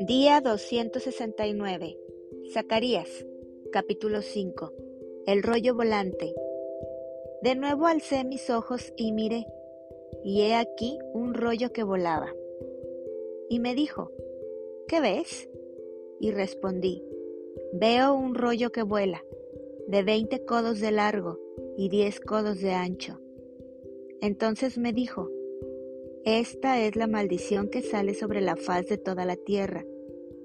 Día 269. Zacarías, capítulo 5. El rollo volante. De nuevo alcé mis ojos y miré, y he aquí un rollo que volaba. Y me dijo, ¿qué ves? Y respondí, veo un rollo que vuela, de veinte codos de largo y diez codos de ancho. Entonces me dijo, esta es la maldición que sale sobre la faz de toda la tierra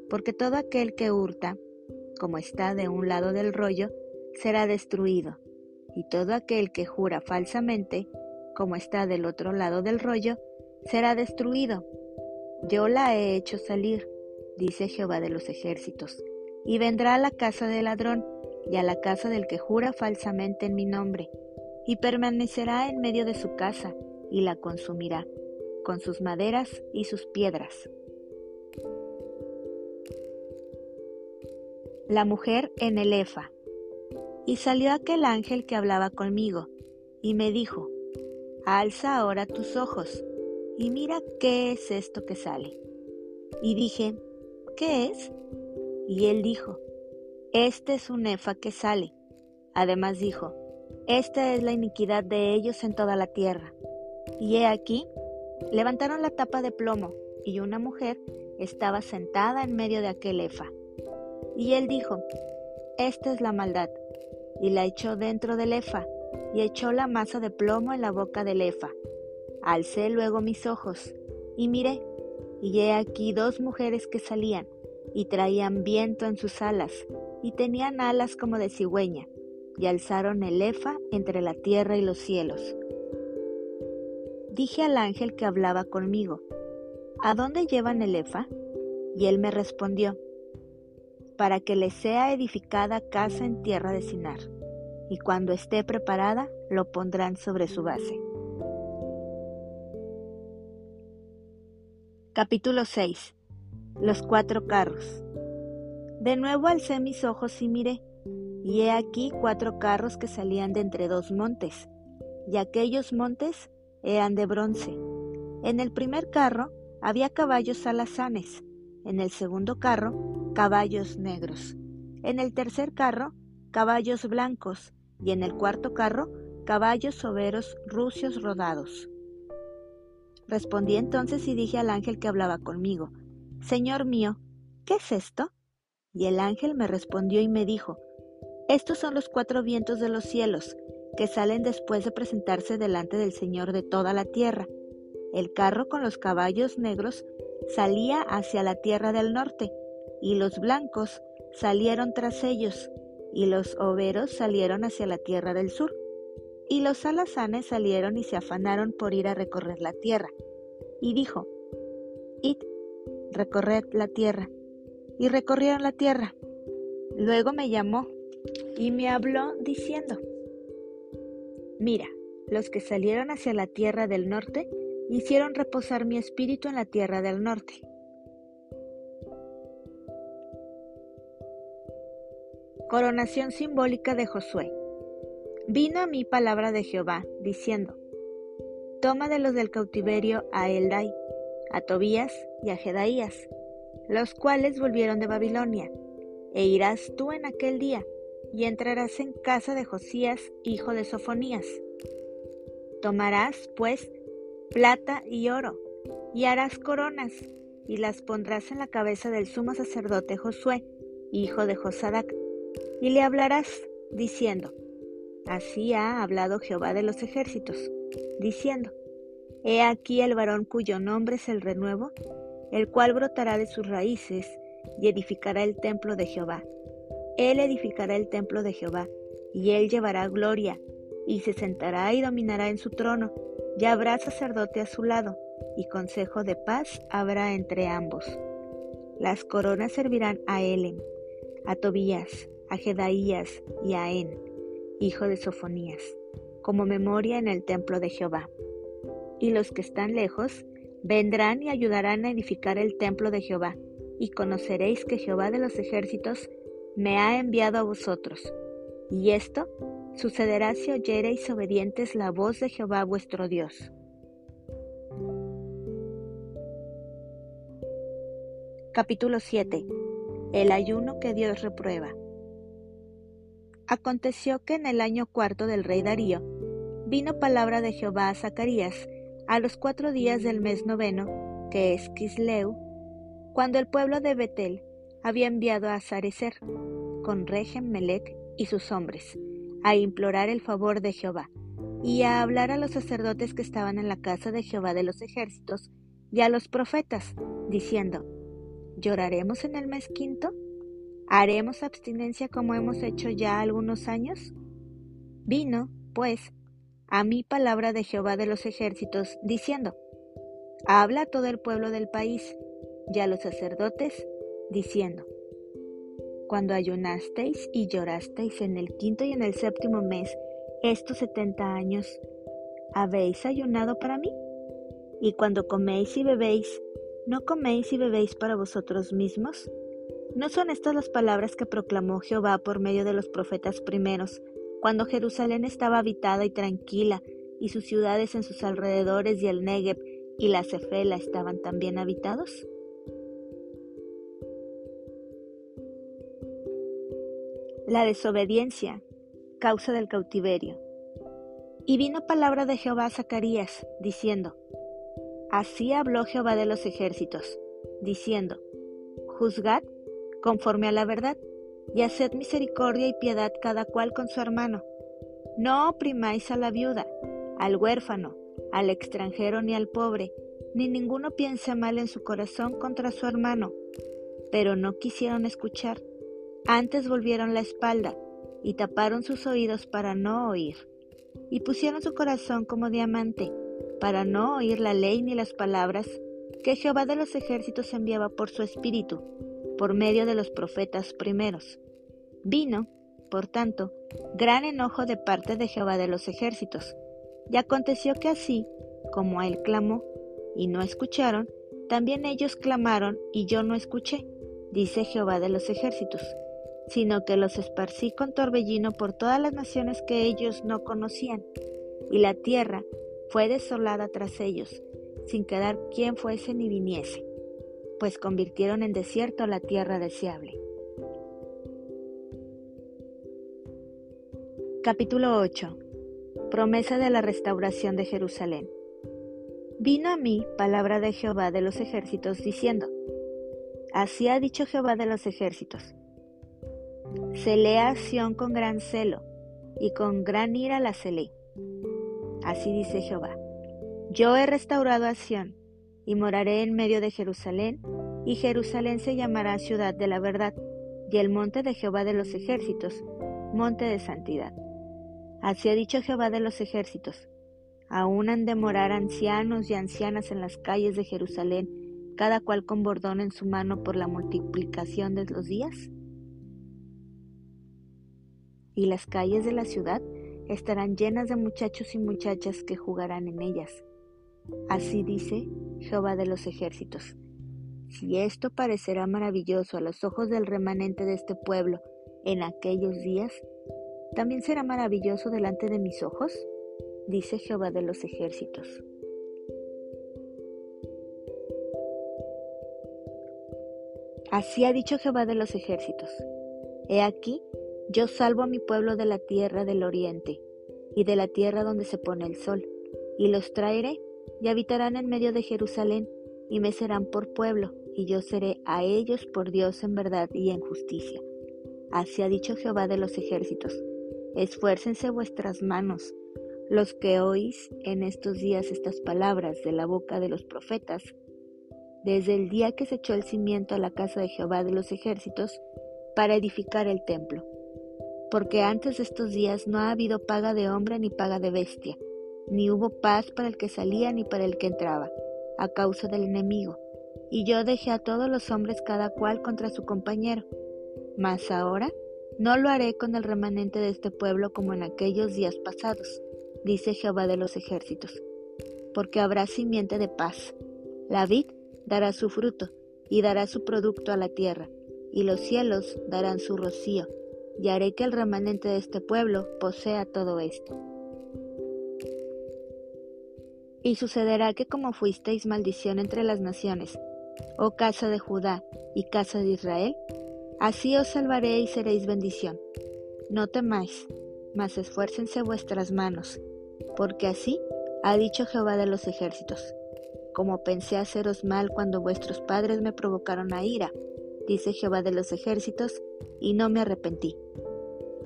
porque todo aquel que hurta, como está de un lado del rollo, será destruido, y todo aquel que jura falsamente, como está del otro lado del rollo, será destruido. Yo la he hecho salir, dice Jehová de los ejércitos, y vendrá a la casa del ladrón y a la casa del que jura falsamente en mi nombre, y permanecerá en medio de su casa, y la consumirá, con sus maderas y sus piedras. La mujer en el Efa. Y salió aquel ángel que hablaba conmigo, y me dijo, Alza ahora tus ojos, y mira qué es esto que sale. Y dije, ¿qué es? Y él dijo, Este es un Efa que sale. Además dijo, Esta es la iniquidad de ellos en toda la tierra. Y he aquí, levantaron la tapa de plomo, y una mujer estaba sentada en medio de aquel Efa y él dijo, Esta es la maldad. Y la echó dentro del efa, y echó la masa de plomo en la boca del efa. Alcé luego mis ojos, y miré, y he aquí dos mujeres que salían, y traían viento en sus alas, y tenían alas como de cigüeña, y alzaron el efa entre la tierra y los cielos. Dije al ángel que hablaba conmigo, ¿A dónde llevan el efa? Y él me respondió, para que le sea edificada casa en tierra de Sinar, y cuando esté preparada lo pondrán sobre su base. Capítulo 6 Los cuatro carros. De nuevo alcé mis ojos y miré, y he aquí cuatro carros que salían de entre dos montes, y aquellos montes eran de bronce. En el primer carro había caballos alazanes, en el segundo carro caballos negros. En el tercer carro, caballos blancos. Y en el cuarto carro, caballos soberos rucios rodados. Respondí entonces y dije al ángel que hablaba conmigo, Señor mío, ¿qué es esto? Y el ángel me respondió y me dijo, Estos son los cuatro vientos de los cielos, que salen después de presentarse delante del Señor de toda la tierra. El carro con los caballos negros salía hacia la tierra del norte, y los blancos salieron tras ellos, y los overos salieron hacia la tierra del sur, y los alazanes salieron y se afanaron por ir a recorrer la tierra. Y dijo, Id, recorred la tierra. Y recorrieron la tierra. Luego me llamó y me habló diciendo, Mira, los que salieron hacia la tierra del norte hicieron reposar mi espíritu en la tierra del norte Coronación simbólica de Josué. Vino a mí palabra de Jehová, diciendo, Toma de los del cautiverio a Eldai, a Tobías y a Jedaías, los cuales volvieron de Babilonia, e irás tú en aquel día, y entrarás en casa de Josías, hijo de Sofonías. Tomarás, pues, plata y oro, y harás coronas, y las pondrás en la cabeza del sumo sacerdote Josué, hijo de Josadac, y le hablarás diciendo, Así ha hablado Jehová de los ejércitos, diciendo, He aquí el varón cuyo nombre es el renuevo, el cual brotará de sus raíces y edificará el templo de Jehová. Él edificará el templo de Jehová, y él llevará gloria, y se sentará y dominará en su trono, y habrá sacerdote a su lado, y consejo de paz habrá entre ambos. Las coronas servirán a Elem, a Tobías, a Jedaías y a En, hijo de Sofonías, como memoria en el templo de Jehová. Y los que están lejos vendrán y ayudarán a edificar el templo de Jehová, y conoceréis que Jehová de los ejércitos me ha enviado a vosotros. Y esto sucederá si oyereis obedientes la voz de Jehová vuestro Dios. Capítulo El ayuno que Dios reprueba. Aconteció que en el año cuarto del rey Darío, vino palabra de Jehová a Zacarías a los cuatro días del mes noveno, que es Quisleu, cuando el pueblo de Betel había enviado a Sarecer con Regem Melech y sus hombres a implorar el favor de Jehová y a hablar a los sacerdotes que estaban en la casa de Jehová de los ejércitos y a los profetas, diciendo, ¿Lloraremos en el mes quinto? ¿Haremos abstinencia como hemos hecho ya algunos años? Vino, pues, a mí palabra de Jehová de los ejércitos, diciendo, Habla a todo el pueblo del país y a los sacerdotes, diciendo, Cuando ayunasteis y llorasteis en el quinto y en el séptimo mes, estos setenta años, ¿habéis ayunado para mí? Y cuando coméis y bebéis, ¿No coméis y bebéis para vosotros mismos? ¿No son estas las palabras que proclamó Jehová por medio de los profetas primeros, cuando Jerusalén estaba habitada y tranquila, y sus ciudades en sus alrededores y el Negev y la Cefela estaban también habitados? La desobediencia, causa del cautiverio. Y vino palabra de Jehová a Zacarías, diciendo, Así habló Jehová de los ejércitos, diciendo, Juzgad conforme a la verdad, y haced misericordia y piedad cada cual con su hermano. No oprimáis a la viuda, al huérfano, al extranjero ni al pobre, ni ninguno piense mal en su corazón contra su hermano. Pero no quisieron escuchar, antes volvieron la espalda y taparon sus oídos para no oír, y pusieron su corazón como diamante, para no oír la ley ni las palabras que Jehová de los ejércitos enviaba por su espíritu, por medio de los profetas primeros. Vino, por tanto, gran enojo de parte de Jehová de los ejércitos, y aconteció que así, como él clamó, y no escucharon, también ellos clamaron, y yo no escuché, dice Jehová de los ejércitos, sino que los esparcí con torbellino por todas las naciones que ellos no conocían, y la tierra fue desolada tras ellos, sin quedar quien fuese ni viniese, pues convirtieron en desierto la tierra deseable. Capítulo 8. Promesa de la restauración de Jerusalén. Vino a mí palabra de Jehová de los ejércitos diciendo, Así ha dicho Jehová de los ejércitos, Celé a Sión con gran celo, y con gran ira la celé Así dice Jehová. Yo he restaurado a Sión, y moraré en medio de Jerusalén, y Jerusalén se llamará ciudad de la verdad, y el monte de Jehová de los ejércitos, monte de santidad. Así ha dicho Jehová de los ejércitos. Aún han de morar ancianos y ancianas en las calles de Jerusalén, cada cual con bordón en su mano por la multiplicación de los días. Y las calles de la ciudad estarán llenas de muchachos y muchachas que jugarán en ellas. Así dice Jehová de los ejércitos. Si esto parecerá maravilloso a los ojos del remanente de este pueblo en aquellos días, ¿también será maravilloso delante de mis ojos? Dice Jehová de los ejércitos. Así ha dicho Jehová de los ejércitos. He aquí, yo salvo a mi pueblo de la tierra del oriente y de la tierra donde se pone el sol, y los traeré y habitarán en medio de Jerusalén y me serán por pueblo, y yo seré a ellos por Dios en verdad y en justicia. Así ha dicho Jehová de los ejércitos. Esfuércense vuestras manos, los que oís en estos días estas palabras de la boca de los profetas, desde el día que se echó el cimiento a la casa de Jehová de los ejércitos, para edificar el templo porque antes de estos días no ha habido paga de hombre ni paga de bestia, ni hubo paz para el que salía ni para el que entraba, a causa del enemigo. Y yo dejé a todos los hombres cada cual contra su compañero. Mas ahora no lo haré con el remanente de este pueblo como en aquellos días pasados, dice Jehová de los ejércitos, porque habrá simiente de paz. La vid dará su fruto, y dará su producto a la tierra, y los cielos darán su rocío y haré que el remanente de este pueblo posea todo esto. Y sucederá que como fuisteis maldición entre las naciones, oh casa de Judá y casa de Israel, así os salvaré y seréis bendición. No temáis, mas esfuércense vuestras manos, porque así ha dicho Jehová de los ejércitos. Como pensé haceros mal cuando vuestros padres me provocaron a ira, dice Jehová de los ejércitos, y no me arrepentí.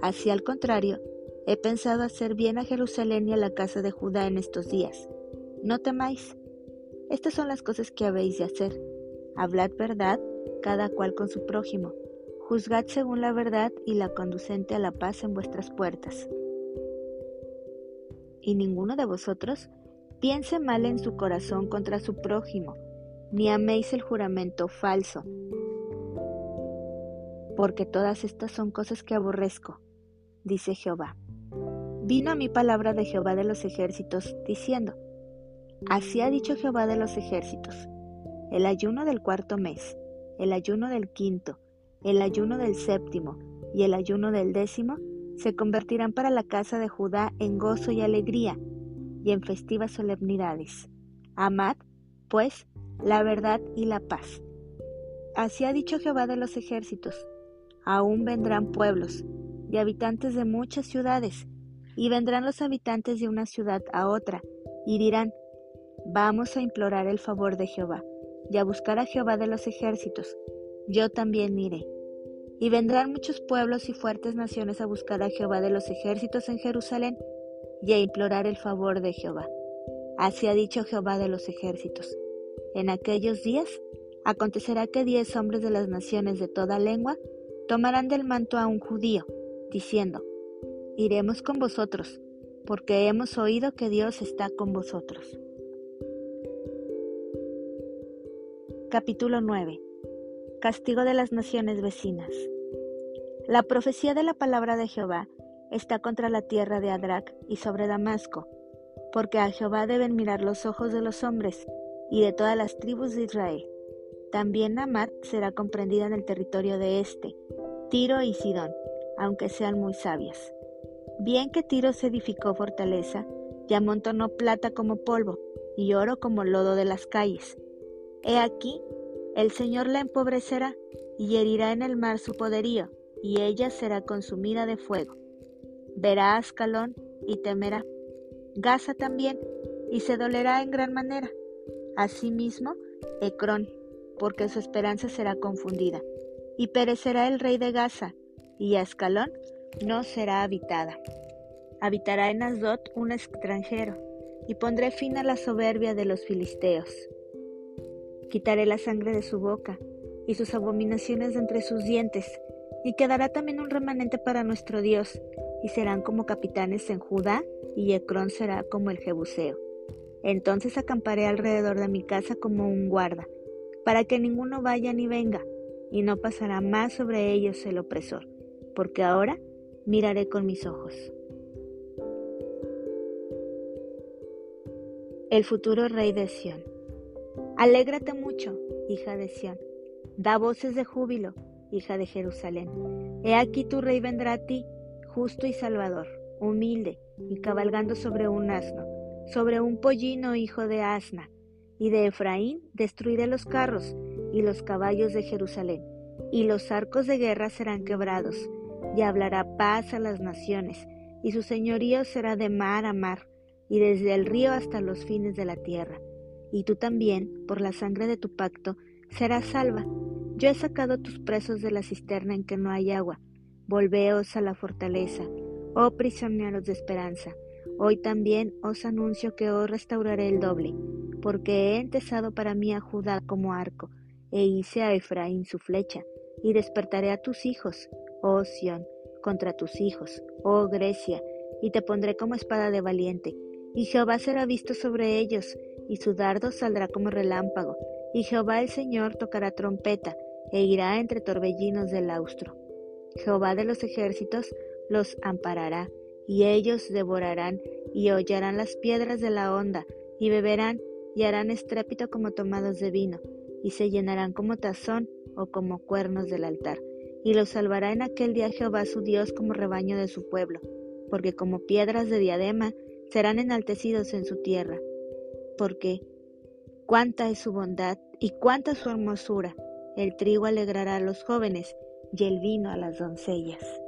Así al contrario, he pensado hacer bien a Jerusalén y a la casa de Judá en estos días. No temáis. Estas son las cosas que habéis de hacer. Hablad verdad, cada cual con su prójimo. Juzgad según la verdad y la conducente a la paz en vuestras puertas. Y ninguno de vosotros piense mal en su corazón contra su prójimo, ni améis el juramento falso, porque todas estas son cosas que aborrezco, dice Jehová. Vino a mi palabra de Jehová de los ejércitos, diciendo, Así ha dicho Jehová de los ejércitos, el ayuno del cuarto mes, el ayuno del quinto, el ayuno del séptimo y el ayuno del décimo se convertirán para la casa de Judá en gozo y alegría y en festivas solemnidades. Amad, pues, la verdad y la paz. Así ha dicho Jehová de los ejércitos. Aún vendrán pueblos y habitantes de muchas ciudades, y vendrán los habitantes de una ciudad a otra, y dirán, Vamos a implorar el favor de Jehová, y a buscar a Jehová de los ejércitos. Yo también iré. Y vendrán muchos pueblos y fuertes naciones a buscar a Jehová de los ejércitos en Jerusalén, y a implorar el favor de Jehová. Así ha dicho Jehová de los ejércitos. En aquellos días acontecerá que diez hombres de las naciones de toda lengua tomarán del manto a un judío, diciendo, Iremos con vosotros, porque hemos oído que Dios está con vosotros. Capítulo 9. Castigo de las naciones vecinas. La profecía de la palabra de Jehová está contra la tierra de Adrac y sobre Damasco, porque a Jehová deben mirar los ojos de los hombres y de todas las tribus de Israel. También Namat será comprendida en el territorio de este, Tiro y Sidón, aunque sean muy sabias. Bien que Tiro se edificó fortaleza, y amontonó plata como polvo, y oro como lodo de las calles. He aquí, el Señor la empobrecerá, y herirá en el mar su poderío, y ella será consumida de fuego. Verá Ascalón y temerá. Gaza también, y se dolerá en gran manera. Asimismo, Ecrón, porque su esperanza será confundida y perecerá el rey de Gaza, y Ascalón no será habitada. Habitará en Asdod un extranjero, y pondré fin a la soberbia de los filisteos. Quitaré la sangre de su boca, y sus abominaciones de entre sus dientes, y quedará también un remanente para nuestro Dios, y serán como capitanes en Judá, y Ecrón será como el Jebuseo. Entonces acamparé alrededor de mi casa como un guarda, para que ninguno vaya ni venga, y no pasará más sobre ellos el opresor, porque ahora miraré con mis ojos. El futuro rey de Sión. Alégrate mucho, hija de Sión. Da voces de júbilo, hija de Jerusalén. He aquí tu rey vendrá a ti, justo y salvador, humilde, y cabalgando sobre un asno, sobre un pollino hijo de asna. Y de Efraín destruiré los carros, y los caballos de Jerusalén, y los arcos de guerra serán quebrados, y hablará paz a las naciones, y su señorío será de mar a mar, y desde el río hasta los fines de la tierra. Y tú también, por la sangre de tu pacto, serás salva. Yo he sacado tus presos de la cisterna en que no hay agua. Volveos a la fortaleza, oh prisioneros de esperanza. Hoy también os anuncio que os restauraré el doble, porque he entesado para mí a Judá como arco, e hice a Efraín su flecha, y despertaré a tus hijos, oh Sión, contra tus hijos, oh Grecia, y te pondré como espada de valiente, y Jehová será visto sobre ellos, y su dardo saldrá como relámpago, y Jehová el Señor tocará trompeta, e irá entre torbellinos del austro. Jehová de los ejércitos los amparará, y ellos devorarán, y hollarán las piedras de la onda, y beberán, y harán estrépito como tomados de vino, y se llenarán como tazón o como cuernos del altar. Y los salvará en aquel día Jehová su Dios como rebaño de su pueblo, porque como piedras de diadema serán enaltecidos en su tierra. Porque, Cuánta es su bondad y cuánta su hermosura. El trigo alegrará a los jóvenes y el vino a las doncellas.